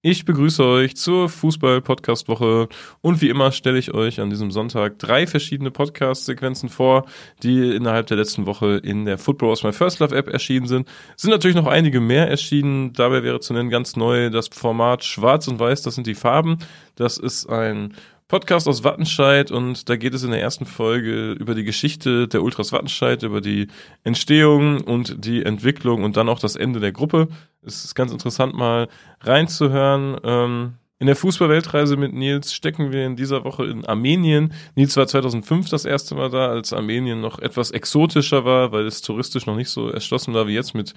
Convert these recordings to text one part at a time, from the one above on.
Ich begrüße euch zur Fußball-Podcast-Woche und wie immer stelle ich euch an diesem Sonntag drei verschiedene Podcast-Sequenzen vor, die innerhalb der letzten Woche in der Football aus My First Love App erschienen sind. Es sind natürlich noch einige mehr erschienen. Dabei wäre zu nennen ganz neu das Format Schwarz und Weiß, das sind die Farben. Das ist ein Podcast aus Wattenscheid und da geht es in der ersten Folge über die Geschichte der Ultras Wattenscheid, über die Entstehung und die Entwicklung und dann auch das Ende der Gruppe. Es ist ganz interessant mal reinzuhören. Ähm, in der Fußballweltreise mit Nils stecken wir in dieser Woche in Armenien. Nils war 2005 das erste Mal da, als Armenien noch etwas exotischer war, weil es touristisch noch nicht so erschlossen war wie jetzt mit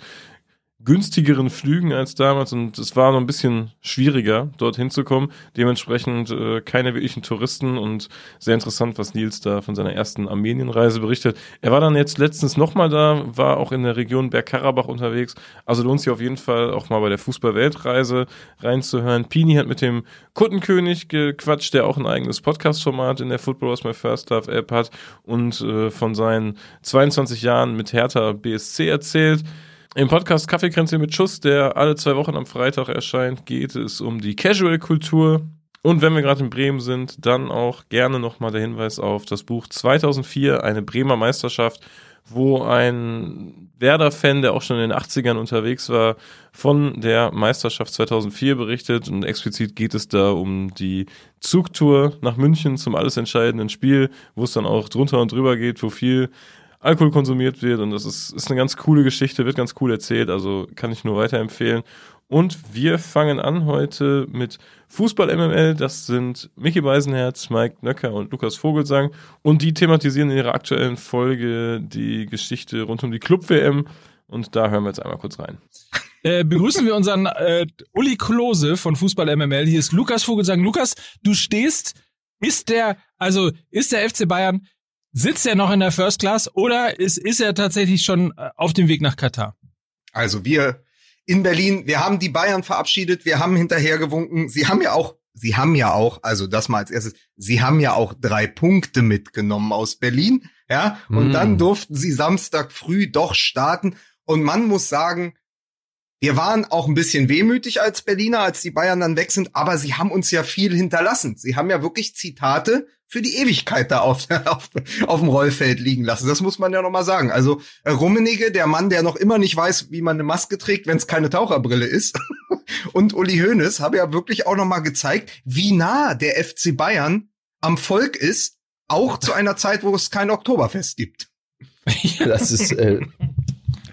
günstigeren Flügen als damals und es war noch ein bisschen schwieriger, dort hinzukommen. Dementsprechend äh, keine wirklichen Touristen und sehr interessant, was Nils da von seiner ersten Armenienreise berichtet. Er war dann jetzt letztens nochmal da, war auch in der Region Bergkarabach unterwegs. Also lohnt sich auf jeden Fall auch mal bei der Fußball-Weltreise reinzuhören. Pini hat mit dem Kuttenkönig gequatscht, der auch ein eigenes Podcast-Format in der Football was my first love App hat und äh, von seinen 22 Jahren mit Hertha BSC erzählt. Im Podcast Kaffeekränzchen mit Schuss, der alle zwei Wochen am Freitag erscheint, geht es um die Casual-Kultur. Und wenn wir gerade in Bremen sind, dann auch gerne nochmal der Hinweis auf das Buch 2004, eine Bremer Meisterschaft, wo ein Werder-Fan, der auch schon in den 80ern unterwegs war, von der Meisterschaft 2004 berichtet. Und explizit geht es da um die Zugtour nach München zum alles entscheidenden Spiel, wo es dann auch drunter und drüber geht, wo viel Alkohol konsumiert wird und das ist, ist eine ganz coole Geschichte, wird ganz cool erzählt, also kann ich nur weiterempfehlen. Und wir fangen an heute mit Fußball MML. Das sind Mickey Beisenherz, Mike Nöcker und Lukas Vogelsang. Und die thematisieren in ihrer aktuellen Folge die Geschichte rund um die Club-WM. Und da hören wir jetzt einmal kurz rein. Äh, begrüßen wir unseren äh, Uli Klose von Fußball MML. Hier ist Lukas Vogelsang. Lukas, du stehst, ist der, also ist der FC Bayern Sitzt er noch in der First Class oder ist, ist er tatsächlich schon äh, auf dem Weg nach Katar? Also wir in Berlin, wir haben die Bayern verabschiedet, wir haben hinterhergewunken. Sie haben ja auch, sie haben ja auch, also das mal als erstes, sie haben ja auch drei Punkte mitgenommen aus Berlin, ja, und mm. dann durften sie Samstag früh doch starten. Und man muss sagen, wir waren auch ein bisschen wehmütig als Berliner, als die Bayern dann weg sind, aber sie haben uns ja viel hinterlassen. Sie haben ja wirklich Zitate für die Ewigkeit da auf, auf, auf dem Rollfeld liegen lassen. Das muss man ja noch mal sagen. Also äh, Rummenigge, der Mann, der noch immer nicht weiß, wie man eine Maske trägt, wenn es keine Taucherbrille ist, und Uli Hoeneß haben ja wirklich auch noch mal gezeigt, wie nah der FC Bayern am Volk ist, auch zu einer Zeit, wo es kein Oktoberfest gibt. Ja, das ist äh,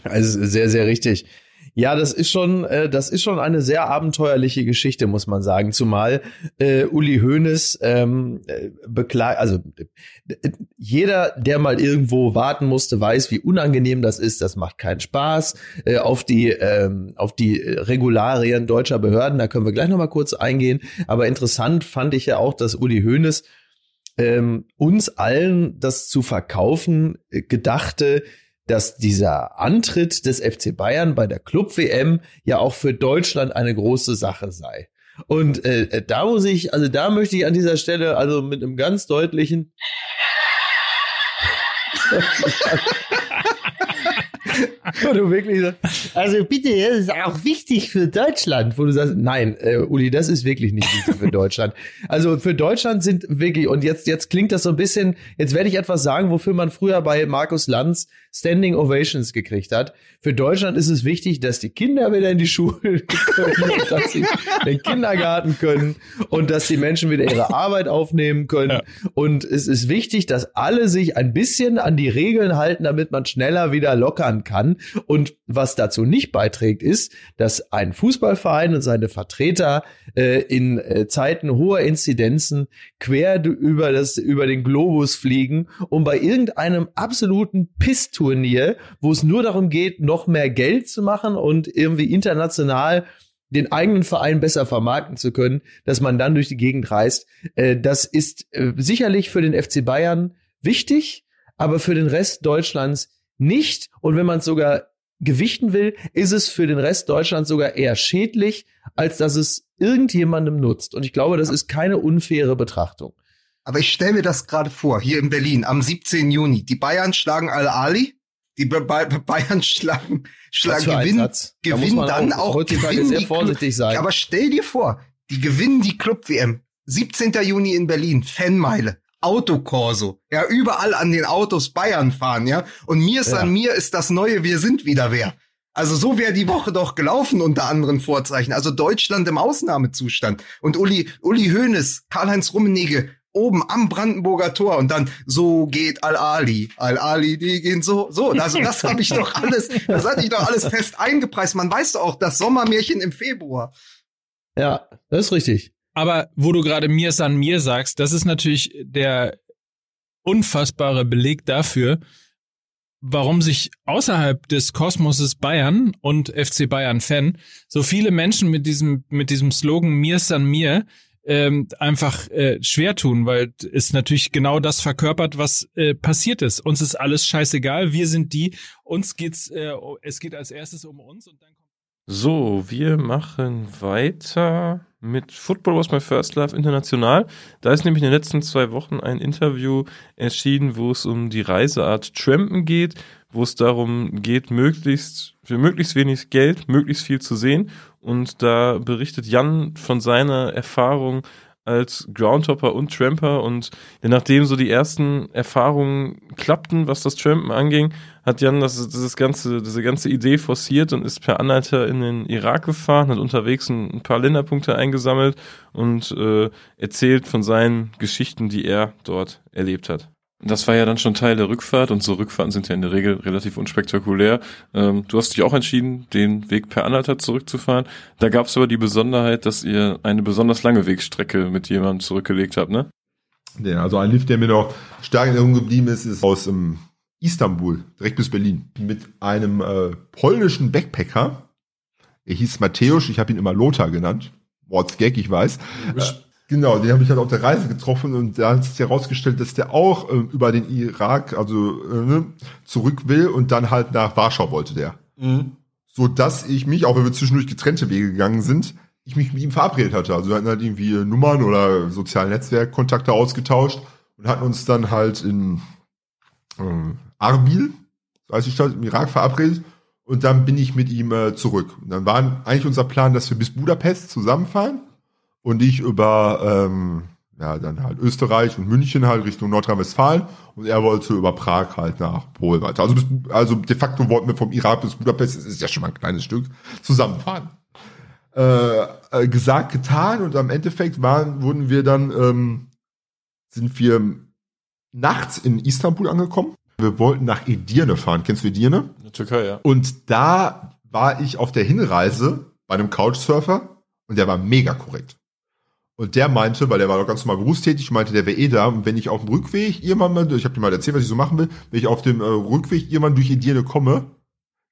also sehr, sehr richtig. Ja, das ist schon, äh, das ist schon eine sehr abenteuerliche Geschichte, muss man sagen. Zumal äh, Uli Hoeneß ähm, äh, beklagt, also äh, jeder, der mal irgendwo warten musste, weiß, wie unangenehm das ist. Das macht keinen Spaß. Äh, auf die ähm, auf die Regularien deutscher Behörden, da können wir gleich noch mal kurz eingehen. Aber interessant fand ich ja auch, dass Uli Hoeneß ähm, uns allen das zu verkaufen äh, gedachte dass dieser Antritt des FC Bayern bei der Club WM ja auch für Deutschland eine große Sache sei. Und äh, äh da muss ich, also da möchte ich an dieser Stelle also mit einem ganz deutlichen wo du wirklich sagst, also bitte, das ist auch wichtig für Deutschland, wo du sagst, nein, äh, Uli, das ist wirklich nicht wichtig für Deutschland. Also für Deutschland sind wirklich, und jetzt, jetzt klingt das so ein bisschen, jetzt werde ich etwas sagen, wofür man früher bei Markus Lanz Standing Ovations gekriegt hat. Für Deutschland ist es wichtig, dass die Kinder wieder in die Schule können, dass sie den Kindergarten können und dass die Menschen wieder ihre Arbeit aufnehmen können. Ja. Und es ist wichtig, dass alle sich ein bisschen an die Regeln halten, damit man schneller wieder lockern kann. Und was dazu nicht beiträgt, ist, dass ein Fußballverein und seine Vertreter äh, in äh, Zeiten hoher Inzidenzen quer über das über den Globus fliegen, um bei irgendeinem absoluten Pissturnier, wo es nur darum geht, noch mehr Geld zu machen und irgendwie international den eigenen Verein besser vermarkten zu können, dass man dann durch die Gegend reist. Äh, das ist äh, sicherlich für den FC Bayern wichtig, aber für den Rest Deutschlands nicht. Und wenn man es sogar gewichten will, ist es für den Rest Deutschlands sogar eher schädlich, als dass es irgendjemandem nutzt. Und ich glaube, das ist keine unfaire Betrachtung. Aber ich stelle mir das gerade vor, hier in Berlin am 17. Juni. Die Bayern schlagen Al-Ali, Die Ba- Ba- Bayern schlagen, schlagen gewinnen, gewinnen dann auch auch, gewinnen sehr vorsichtig Club- sein. Aber stell dir vor, die gewinnen die Club-WM. 17. Juni in Berlin, Fanmeile. Autokorso. Ja, überall an den Autos Bayern fahren, ja. Und mir ist Ja. an mir ist das neue Wir sind wieder wer. Also so wäre die Woche doch gelaufen unter anderen Vorzeichen. Also Deutschland im Ausnahmezustand. Und Uli, Uli Hoeneß, Karl-Heinz Rummenigge oben am Brandenburger Tor und dann so geht Al-Ali. Al-Ali, die gehen so, so. Also das habe ich doch alles, das hatte ich doch alles fest eingepreist. Man weiß doch auch, das Sommermärchen im Februar. Ja, das ist richtig. Aber wo du gerade mir an mir sagst, das ist natürlich der unfassbare Beleg dafür, warum sich außerhalb des Kosmoses Bayern und FC Bayern Fan so viele Menschen mit diesem mit diesem Slogan mir an mir ähm, einfach äh, schwer tun, weil es natürlich genau das verkörpert, was äh, passiert ist. Uns ist alles scheißegal, wir sind die, uns geht's, äh, es geht als erstes um uns und dann kommt So, wir machen weiter mit Football Was My First Love International. Da ist nämlich in den letzten zwei Wochen ein Interview erschienen, wo es um die Reiseart Trampen geht, wo es darum geht, möglichst für möglichst wenig Geld möglichst viel zu sehen. Und da berichtet Jan von seiner Erfahrung als Groundhopper und Tramper und nachdem so die ersten Erfahrungen klappten, was das Trampen anging, hat Jan das, dieses ganze, diese ganze Idee forciert und ist per Anhalter in den Irak gefahren, hat unterwegs ein, ein paar Länderpunkte eingesammelt und äh, erzählt von seinen Geschichten, die er dort erlebt hat. Das war ja dann schon Teil der Rückfahrt und so Rückfahrten sind ja in der Regel relativ unspektakulär. Ähm, du hast dich auch entschieden, den Weg per Anhalter zurückzufahren. Da gab es aber die Besonderheit, dass ihr eine besonders lange Wegstrecke mit jemandem zurückgelegt habt, ne? Ja, also ein Lift, der mir noch stark in Erinnerung geblieben ist, ist aus ähm, Istanbul, direkt bis Berlin, mit einem äh, polnischen Backpacker. Er hieß Mateusz, ich habe ihn immer Lothar genannt. Wortsgag, ich weiß. Äh, genau, den habe ich halt auf der Reise getroffen und da hat sich herausgestellt, dass der auch ähm, über den Irak, also äh, ne, zurück will und dann halt nach Warschau wollte der. So dass ich mich, auch wenn wir zwischendurch getrennte Wege gegangen sind, ich mich mit ihm verabredet hatte. Also wir hatten halt irgendwie äh, Nummern oder sozialen Netzwerkkontakte ausgetauscht und hatten uns dann halt in ähm, Arbil, so heißt die Stadt, im Irak verabredet und dann bin ich mit ihm äh, zurück. Und dann war eigentlich unser Plan, dass wir bis Budapest zusammenfahren und ich über ähm, ja dann halt Österreich und München halt Richtung Nordrhein-Westfalen und er wollte über Prag halt nach Polen weiter. Also, bis, also de facto wollten wir vom Irak bis Budapest, das ist ja schon mal ein kleines Stück, zusammenfahren. Äh, äh, gesagt, getan und am Endeffekt waren, wurden wir dann, ähm, sind wir nachts in Istanbul angekommen. Wir wollten nach Edirne fahren. Kennst du Edirne? In der Türkei, ja. Und da war ich auf der Hinreise bei einem Couchsurfer und der war mega korrekt. Und der meinte, weil der war doch ganz normal berufstätig, meinte, der wäre eh da. Und wenn ich auf dem Rückweg irgendwann ich habe dir mal erzählt, was ich so machen will, wenn ich auf dem äh, Rückweg irgendwann durch Edirne komme,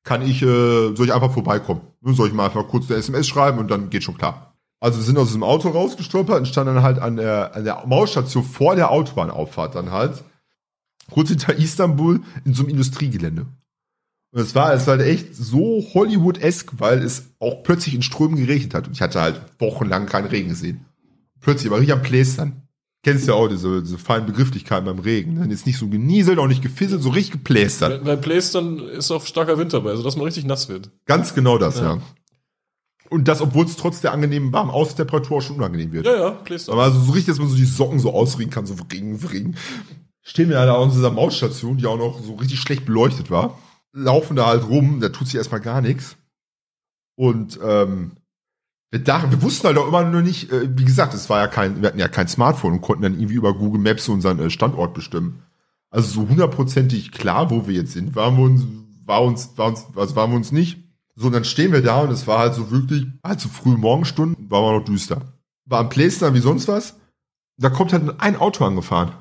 kann ich, äh, soll ich einfach vorbeikommen. Nur soll ich mal einfach kurz eine SMS schreiben und dann geht schon klar. Also wir sind aus diesem Auto rausgestolpert und standen dann halt an der, an der Mausstation vor der Autobahnauffahrt dann halt, kurz hinter Istanbul in so einem Industriegelände. Und es war, es war halt echt so Hollywood-esk, weil es auch plötzlich in Strömen geregnet hat. Und ich hatte halt wochenlang keinen Regen gesehen. Plötzlich war richtig am Plästern. Kennst ja auch diese, diese feinen Begrifflichkeiten beim Regen. Ne? Jetzt nicht so genieselt, auch nicht gefisselt, so richtig geplästert. Beim Plästern ist auch starker Wind dabei, sodass man richtig nass wird. Ganz genau das, Ja. ja. Und das, obwohl es trotz der angenehmen warmen Außentemperatur auch schon unangenehm wird. Ja, ja, Plästern. Aber also so richtig, dass man so die Socken so ausregen kann, so Regen, Regen. Stehen wir da an dieser Mausstation, die auch noch so richtig schlecht beleuchtet war. Laufen da halt rum, da tut sich erstmal gar nichts. Und ähm, wir dachten, wir wussten halt auch immer nur nicht, äh, wie gesagt, es war ja kein, wir hatten ja kein Smartphone und konnten dann irgendwie über Google Maps unseren äh, Standort bestimmen. Also so hundertprozentig klar, wo wir jetzt sind, waren wir uns, war uns, war uns, also waren wir uns nicht. So, und dann stehen wir da und es war halt so wirklich, halt so früh Morgenstunden, war mal noch düster. War am Plästern wie sonst was. Da kommt halt ein Auto angefahren.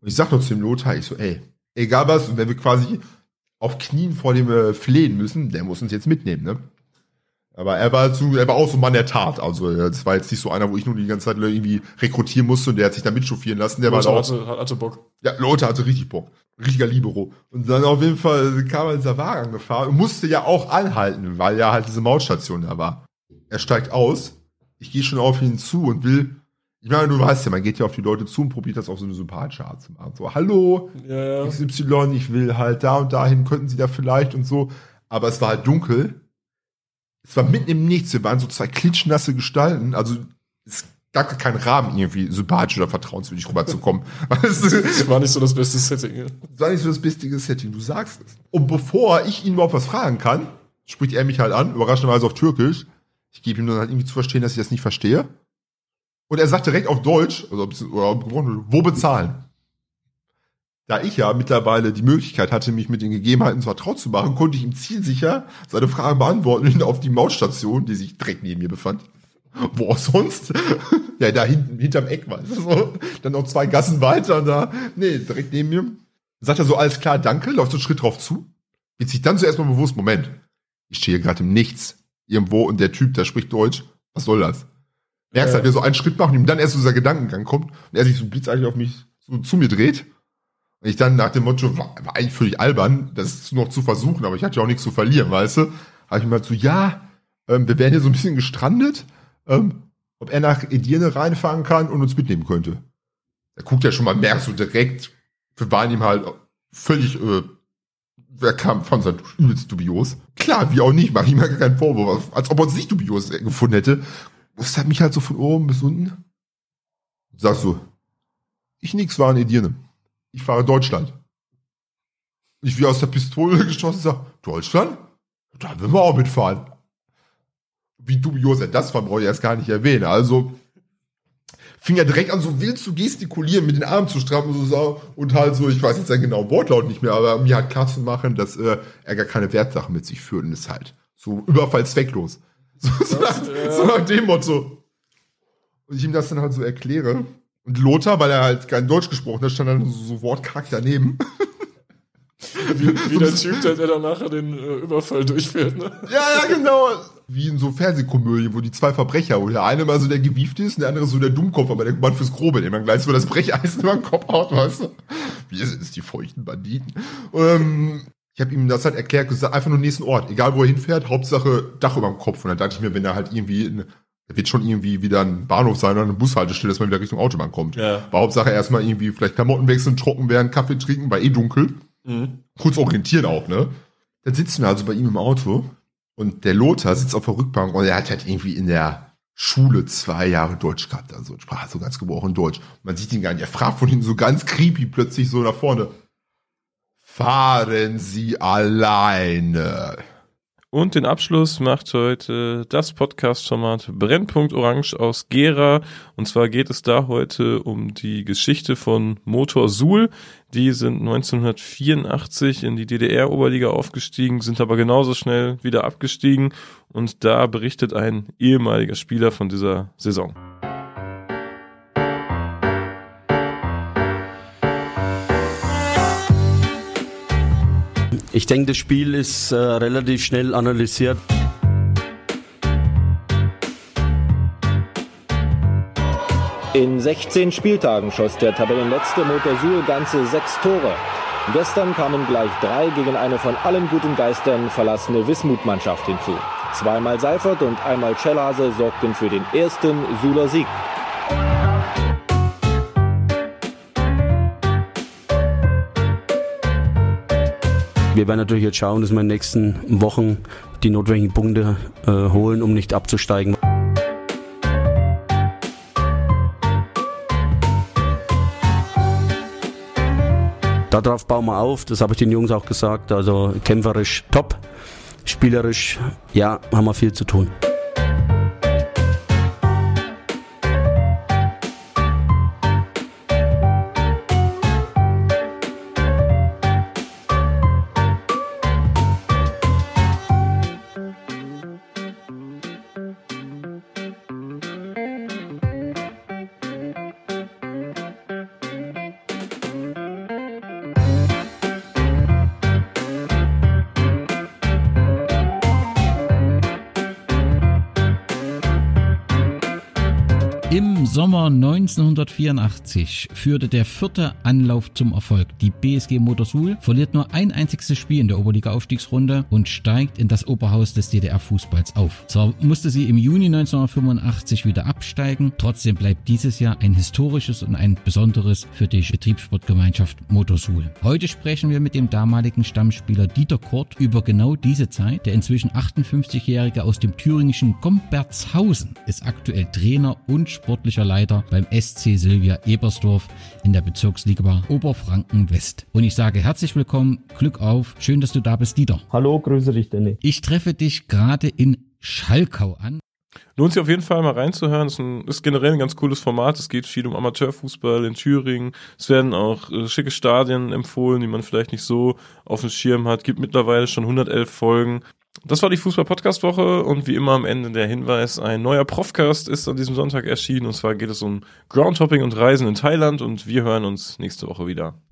Und ich sag noch zu dem Lothar, ich so, ey, egal was, und wenn wir quasi auf Knien vor dem äh, flehen müssen, der muss uns jetzt mitnehmen, ne? Aber er war zu, er war auch so ein Mann der Tat. Also, das war jetzt nicht so einer, wo ich nur die ganze Zeit irgendwie rekrutieren musste und der hat sich da mitchauffieren lassen. Der war Lothar auch, hatte, hatte Bock. ja, Lothar hatte richtig Bock. Richtiger Libero. Und dann auf jeden Fall kam er in dieser Wagen angefahren und musste ja auch anhalten, weil ja halt diese Mautstation da war. Er steigt aus. Ich gehe schon auf ihn zu und will Ich meine, du weißt ja, man geht ja auf die Leute zu und probiert das auf so eine sympathische Art zu machen. So, hallo, Ja, ja. XY, ich will halt da und dahin, könnten Sie da vielleicht und so. Aber es war halt dunkel. Es war mitten im Nichts. Wir waren so zwei klitschnasse Gestalten. Also es gab keinen Rahmen, irgendwie sympathisch oder vertrauenswürdig rüberzukommen. Das war nicht so das beste Setting. ja. Das war nicht so das beste Setting, du sagst es. Und bevor ich ihn überhaupt was fragen kann, spricht er mich halt an, überraschenderweise auf Türkisch. Ich gebe ihm dann halt irgendwie zu verstehen, dass ich das nicht verstehe. Und er sagt direkt auf Deutsch, also oder gebrochen, wo bezahlen? Da ich ja mittlerweile die Möglichkeit hatte, mich mit den Gegebenheiten vertraut zu machen, konnte ich ihm zielsicher seine Frage beantworten und auf die Mautstation, die sich direkt neben mir befand. Wo auch sonst? ja, da hinten, hinterm Eck, weißt du, so. Dann noch zwei Gassen weiter, da, nee, direkt neben mir. Sagt er so, alles klar, danke, läuft so einen Schritt drauf zu. Wird sich dann zuerst mal bewusst, Moment, ich stehe hier gerade im Nichts, irgendwo, und der Typ, der spricht Deutsch, was soll das? Merkst Ja. halt, wir so einen Schritt machen, ihm dann erst so dieser Gedankengang kommt, und er sich so blitzartig auf mich so zu mir dreht. Ich dann nach dem Motto, war, war eigentlich völlig albern, das noch zu versuchen, aber ich hatte ja auch nichts zu verlieren, weißt du? Habe ich mal so, ja, ähm, wir wären hier so ein bisschen gestrandet, ähm, ob er nach Edirne reinfahren kann und uns mitnehmen könnte. Da guckt er schon mal, merkst du direkt, wir waren ihm halt völlig, äh, wer kam, es halt übelst dubios. Klar, wie auch nicht, mach ich mir gar keinen Vorwurf, als ob er uns nicht dubios gefunden hätte. Das hat mich halt so von oben bis unten. Sagst du, ich nix war in Edirne. Ich fahre Deutschland. Ich wie aus der Pistole geschossen sag, Deutschland? Da will wir auch mitfahren. Wie dubios er das war, brauche ich erst gar nicht erwähnen. Also fing er direkt an, so wild zu gestikulieren, mit den Armen zu strappen und, so, und halt so, ich weiß jetzt seinen genauen Wortlaut nicht mehr, aber mir halt klar zu machen, dass äh, er gar keine Wertsachen mit sich führt und ist halt so überfall zwecklos. So, so, nach, so nach dem Motto. Und ich ihm das dann halt so erkläre. Und Lothar, weil er halt kein Deutsch gesprochen hat, stand dann so, so wortkarg daneben. Wie, wie der Typ, der, der dann nachher den äh, Überfall durchführt, ne? Ja, ja, genau. Wie in so Fernsehkomödien, wo die zwei Verbrecher, wo der eine mal so der Gewiefte ist und der andere so der Dummkopf, aber der Mann fürs Grobe, dem man gleich so das Brecheisen über den Kopf haut, weißt du? Wir sind es die feuchten Banditen. Ähm, ich habe ihm das halt erklärt, gesagt, einfach nur nächsten Ort, egal wo er hinfährt, Hauptsache Dach über dem Kopf. Und dann dachte ich mir, wenn er halt irgendwie, in, da wird schon irgendwie wieder ein Bahnhof sein oder eine Bushaltestelle, dass man wieder Richtung Autobahn kommt. Ja. Aber Hauptsache erstmal irgendwie vielleicht Klamotten wechseln, trocken werden, Kaffee trinken, war eh dunkel Mhm. kurz orientieren auch, ne? Dann sitzen wir also bei ihm im Auto und der Lothar sitzt auf der Rückbank und er hat halt irgendwie in der Schule zwei Jahre Deutsch gehabt, also sprach so ganz gebrochen Deutsch. Man sieht ihn gar nicht. Er fragt von hinten so ganz creepy plötzlich so nach vorne. Fahren Sie alleine. Und den Abschluss macht heute das Podcast-Format Brennpunkt Orange aus Gera. Und zwar geht es da heute um die Geschichte von Motor Suhl. Die sind 1984 in die DDR-Oberliga aufgestiegen, sind aber genauso schnell wieder abgestiegen. Und da berichtet ein ehemaliger Spieler von dieser Saison. Ich denke, das Spiel ist äh, relativ schnell analysiert. In 16 Spieltagen schoss der Tabellenletzte Motorsul ganze sechs Tore. Gestern kamen gleich drei gegen eine von allen guten Geistern verlassene Wismut-Mannschaft hinzu. Zweimal Seifert und einmal Schellhase sorgten für den ersten Suler Sieg. Wir werden natürlich jetzt schauen, dass wir in den nächsten Wochen die notwendigen Punkte äh, holen, um nicht abzusteigen. Darauf bauen wir auf, das habe ich den Jungs auch gesagt. Also kämpferisch top, spielerisch, ja, haben wir viel zu tun. Sommer 1984 führte der vierte Anlauf zum Erfolg. Die BSG Motorsul verliert nur ein einziges Spiel in der Oberliga-Aufstiegsrunde und steigt in das Oberhaus des DDR-Fußballs auf. Zwar musste sie im Juni 1985 wieder absteigen, trotzdem bleibt dieses Jahr ein historisches und ein besonderes für die Betriebssportgemeinschaft Motorsul. Heute sprechen wir mit dem damaligen Stammspieler Dieter Kort über genau diese Zeit. Der inzwischen 58-Jährige aus dem thüringischen Gombertshausen ist aktuell Trainer und sportlicher Leiter beim SC Silvia Ebersdorf in der Bezirksliga Oberfranken West. Und ich sage herzlich willkommen, Glück auf, schön, dass du da bist, Dieter. Hallo, grüße dich, Danny. Ich treffe dich gerade in Schalkau an. Lohnt sich auf jeden Fall mal reinzuhören. Es ist, ein, ist generell ein ganz cooles Format. Es geht viel um Amateurfußball in Thüringen. Es werden auch äh, schicke Stadien empfohlen, die man vielleicht nicht so auf dem Schirm hat. Gibt mittlerweile schon 111 Folgen. Das war die Fußball-Podcast-Woche und wie immer am Ende der Hinweis, ein neuer Profcast ist an diesem Sonntag erschienen und zwar geht es um Groundhopping und Reisen in Thailand und wir hören uns nächste Woche wieder.